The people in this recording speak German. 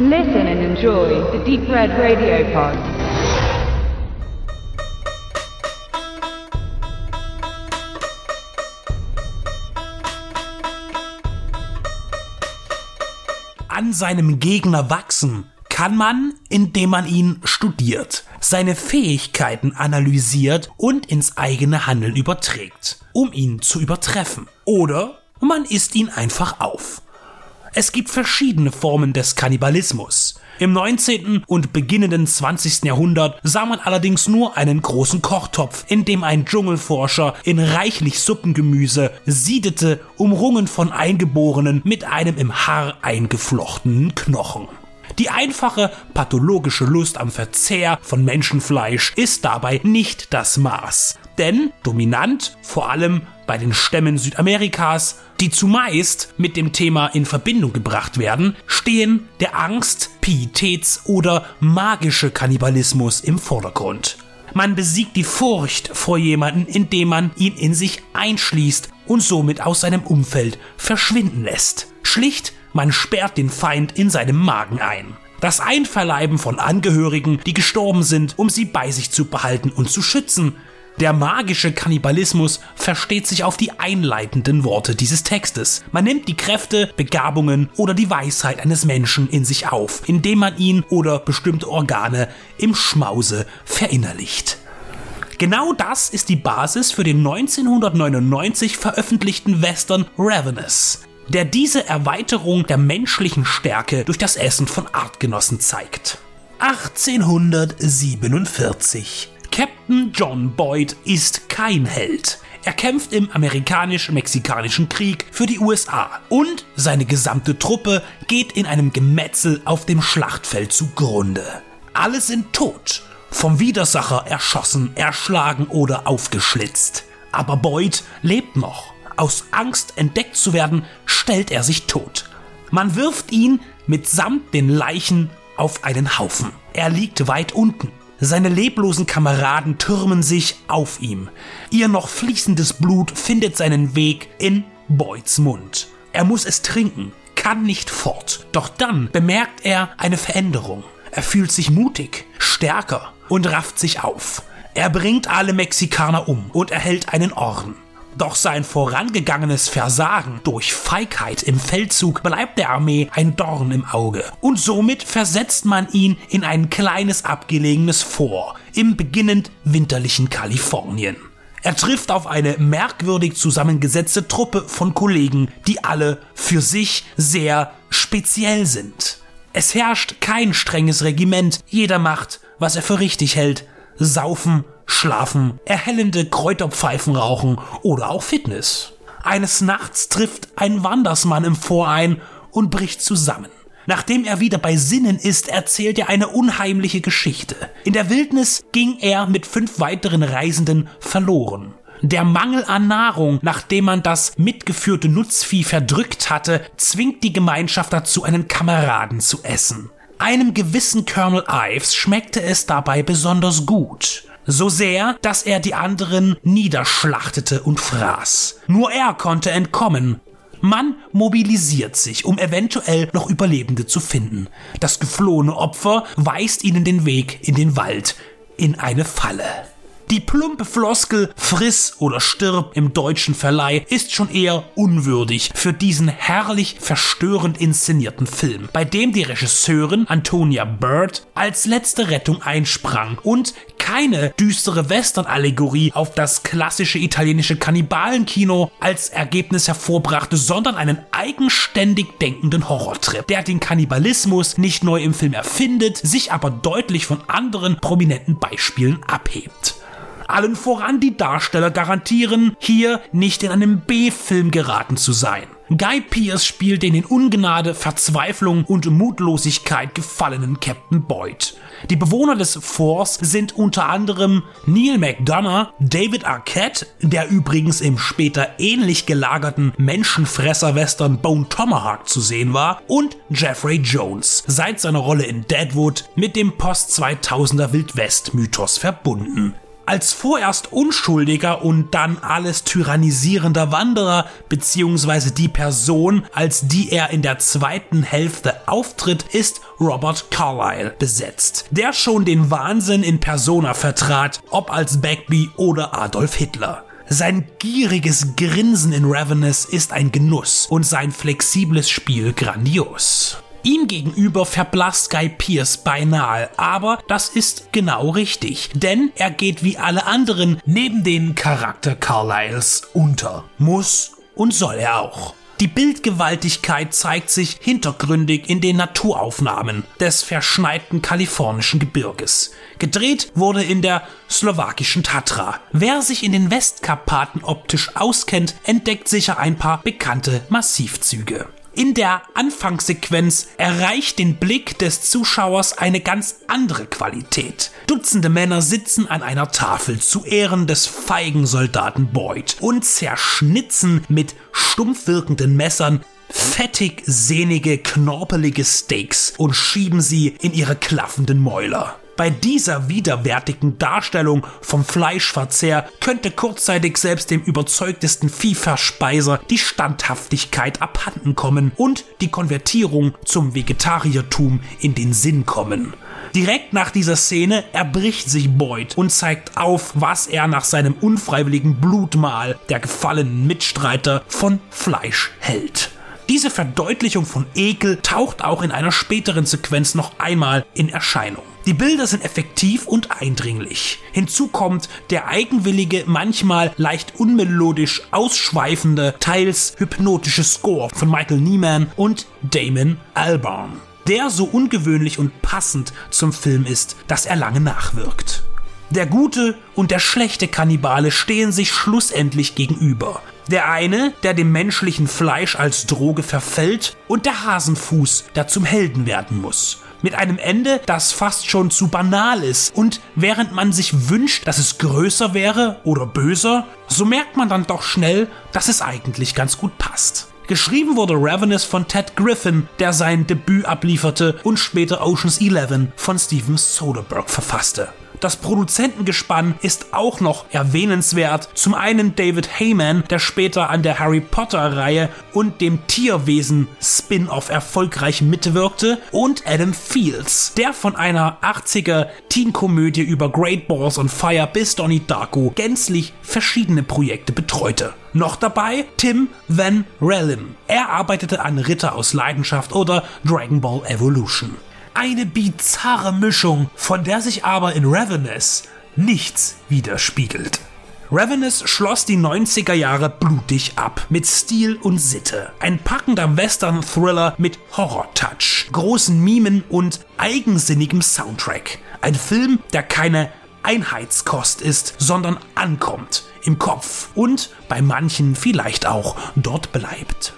Listen and enjoy the Deep Red Radio Pod. An seinem Gegner wachsen kann man, indem man ihn studiert, seine Fähigkeiten analysiert und ins eigene Handeln überträgt, um ihn zu übertreffen. Oder man isst ihn einfach auf. Es gibt verschiedene Formen des Kannibalismus. Im 19. und beginnenden 20. Jahrhundert sah man allerdings nur einen großen Kochtopf, in dem ein Dschungelforscher in reichlich Suppengemüse siedete, umrungen von Eingeborenen mit einem im Haar eingeflochtenen Knochen. Die einfache pathologische Lust am Verzehr von Menschenfleisch ist dabei nicht das Maß. Denn dominant, vor allem bei den Stämmen Südamerikas, die zumeist mit dem Thema in Verbindung gebracht werden, stehen der Angst, Pietäts- oder magische Kannibalismus im Vordergrund. Man besiegt die Furcht vor jemanden, indem man ihn in sich einschließt und somit aus seinem Umfeld verschwinden lässt. Schlicht, man sperrt den Feind in seinem Magen ein. Das Einverleiben von Angehörigen, die gestorben sind, um sie bei sich zu behalten und zu schützen, der magische Kannibalismus versteht sich auf die einleitenden Worte dieses Textes. Man nimmt die Kräfte, Begabungen oder die Weisheit eines Menschen in sich auf, indem man ihn oder bestimmte Organe im Schmause verinnerlicht. Genau das ist die Basis für den 1999 veröffentlichten Western Ravenous, der diese Erweiterung der menschlichen Stärke durch das Essen von Artgenossen zeigt. 1847 Captain John Boyd ist kein Held. Er kämpft im amerikanisch-mexikanischen Krieg für die USA und seine gesamte Truppe geht in einem Gemetzel auf dem Schlachtfeld zugrunde. Alle sind tot, vom Widersacher erschossen, erschlagen oder aufgeschlitzt. Aber Boyd lebt noch. Aus Angst entdeckt zu werden, stellt er sich tot. Man wirft ihn mitsamt den Leichen auf einen Haufen. Er liegt weit unten. Seine leblosen Kameraden türmen sich auf ihm. Ihr noch fließendes Blut findet seinen Weg in Boyds Mund. Er muss es trinken, kann nicht fort. Doch dann bemerkt er eine Veränderung. Er fühlt sich mutig, stärker und rafft sich auf. Er bringt alle Mexikaner um und erhält einen Orden. Doch sein vorangegangenes Versagen durch Feigheit im Feldzug bleibt der Armee ein Dorn im Auge. Und somit versetzt man ihn in ein kleines abgelegenes Fort im beginnend winterlichen Kalifornien. Er trifft auf eine merkwürdig zusammengesetzte Truppe von Kollegen, die alle für sich sehr speziell sind. Es herrscht kein strenges Regiment, jeder macht, was er für richtig hält. Saufen, Schlafen, erhellende Kräuterpfeifen rauchen oder auch Fitness. Eines Nachts trifft ein Wandersmann im Vorein und bricht zusammen. Nachdem er wieder bei Sinnen ist, erzählt er eine unheimliche Geschichte. In der Wildnis ging er mit fünf weiteren Reisenden verloren. Der Mangel an Nahrung, nachdem man das mitgeführte Nutzvieh verdrückt hatte, zwingt die Gemeinschaft dazu, einen Kameraden zu essen. Einem gewissen Colonel Ives schmeckte es dabei besonders gut. So sehr, dass er die anderen niederschlachtete und fraß. Nur er konnte entkommen. Man mobilisiert sich, um eventuell noch Überlebende zu finden. Das geflohene Opfer weist ihnen den Weg in den Wald, in eine Falle. Die plumpe Floskel Friss oder stirb im deutschen Verleih ist schon eher unwürdig für diesen herrlich verstörend inszenierten Film, bei dem die Regisseurin Antonia Bird als letzte Rettung einsprang und keine düstere Western-Allegorie auf das klassische italienische Kannibalenkino als Ergebnis hervorbrachte, sondern einen eigenständig denkenden Horrortrip, der den Kannibalismus nicht neu im Film erfindet, sich aber deutlich von anderen prominenten Beispielen abhebt. Allen voran die Darsteller garantieren, hier nicht in einem B-Film geraten zu sein. Guy Pearce spielt den in Ungnade, Verzweiflung und Mutlosigkeit gefallenen Captain Boyd. Die Bewohner des Forts sind unter anderem Neil McDonough, David Arquette, der übrigens im später ähnlich gelagerten Menschenfresser-Western Bone Tomahawk zu sehen war, und Jeffrey Jones, seit seiner Rolle in Deadwood mit dem Post-2000er Wildwest-Mythos verbunden. Als vorerst unschuldiger und dann alles tyrannisierender Wanderer, beziehungsweise die Person, als die er in der zweiten Hälfte auftritt, ist Robert Carlyle besetzt, der schon den Wahnsinn in Persona vertrat, ob als Bagby oder Adolf Hitler. Sein gieriges Grinsen in Ravenous ist ein Genuss und sein flexibles Spiel grandios. Ihm gegenüber verblasst Guy Pierce beinahe, aber das ist genau richtig, denn er geht wie alle anderen neben den Charakter Carlyles unter. Muss und soll er auch. Die Bildgewaltigkeit zeigt sich hintergründig in den Naturaufnahmen des verschneiten kalifornischen Gebirges. Gedreht wurde in der slowakischen Tatra. Wer sich in den Westkarpaten optisch auskennt, entdeckt sicher ein paar bekannte Massivzüge. In der Anfangssequenz erreicht den Blick des Zuschauers eine ganz andere Qualität. Dutzende Männer sitzen an einer Tafel zu Ehren des feigen Soldaten Boyd und zerschnitzen mit stumpf wirkenden Messern fettig sehnige, knorpelige Steaks und schieben sie in ihre klaffenden Mäuler. Bei dieser widerwärtigen Darstellung vom Fleischverzehr könnte kurzzeitig selbst dem überzeugtesten Viehverspeiser die Standhaftigkeit abhanden kommen und die Konvertierung zum Vegetariertum in den Sinn kommen. Direkt nach dieser Szene erbricht sich Boyd und zeigt auf, was er nach seinem unfreiwilligen Blutmahl der gefallenen Mitstreiter von Fleisch hält. Diese Verdeutlichung von Ekel taucht auch in einer späteren Sequenz noch einmal in Erscheinung. Die Bilder sind effektiv und eindringlich. Hinzu kommt der eigenwillige, manchmal leicht unmelodisch ausschweifende, teils hypnotische Score von Michael Niemann und Damon Albarn, der so ungewöhnlich und passend zum Film ist, dass er lange nachwirkt. Der gute und der schlechte Kannibale stehen sich schlussendlich gegenüber. Der eine, der dem menschlichen Fleisch als Droge verfällt, und der Hasenfuß, der zum Helden werden muss mit einem Ende, das fast schon zu banal ist. Und während man sich wünscht, dass es größer wäre oder böser, so merkt man dann doch schnell, dass es eigentlich ganz gut passt. Geschrieben wurde Ravenous von Ted Griffin, der sein Debüt ablieferte und später Oceans 11 von Steven Soderbergh verfasste. Das Produzentengespann ist auch noch erwähnenswert. Zum einen David Heyman, der später an der Harry Potter-Reihe und dem Tierwesen-Spin-off erfolgreich mitwirkte, und Adam Fields, der von einer 80er Teen-Komödie über Great Balls on Fire bis Donnie Darko gänzlich verschiedene Projekte betreute. Noch dabei Tim Van Rellim. Er arbeitete an Ritter aus Leidenschaft oder Dragon Ball Evolution eine bizarre Mischung, von der sich aber in Ravenous nichts widerspiegelt. Ravenous schloss die 90er Jahre blutig ab, mit Stil und Sitte. Ein packender Western-Thriller mit Horror-Touch, großen Mimen und eigensinnigem Soundtrack. Ein Film, der keine Einheitskost ist, sondern ankommt, im Kopf und bei manchen vielleicht auch dort bleibt.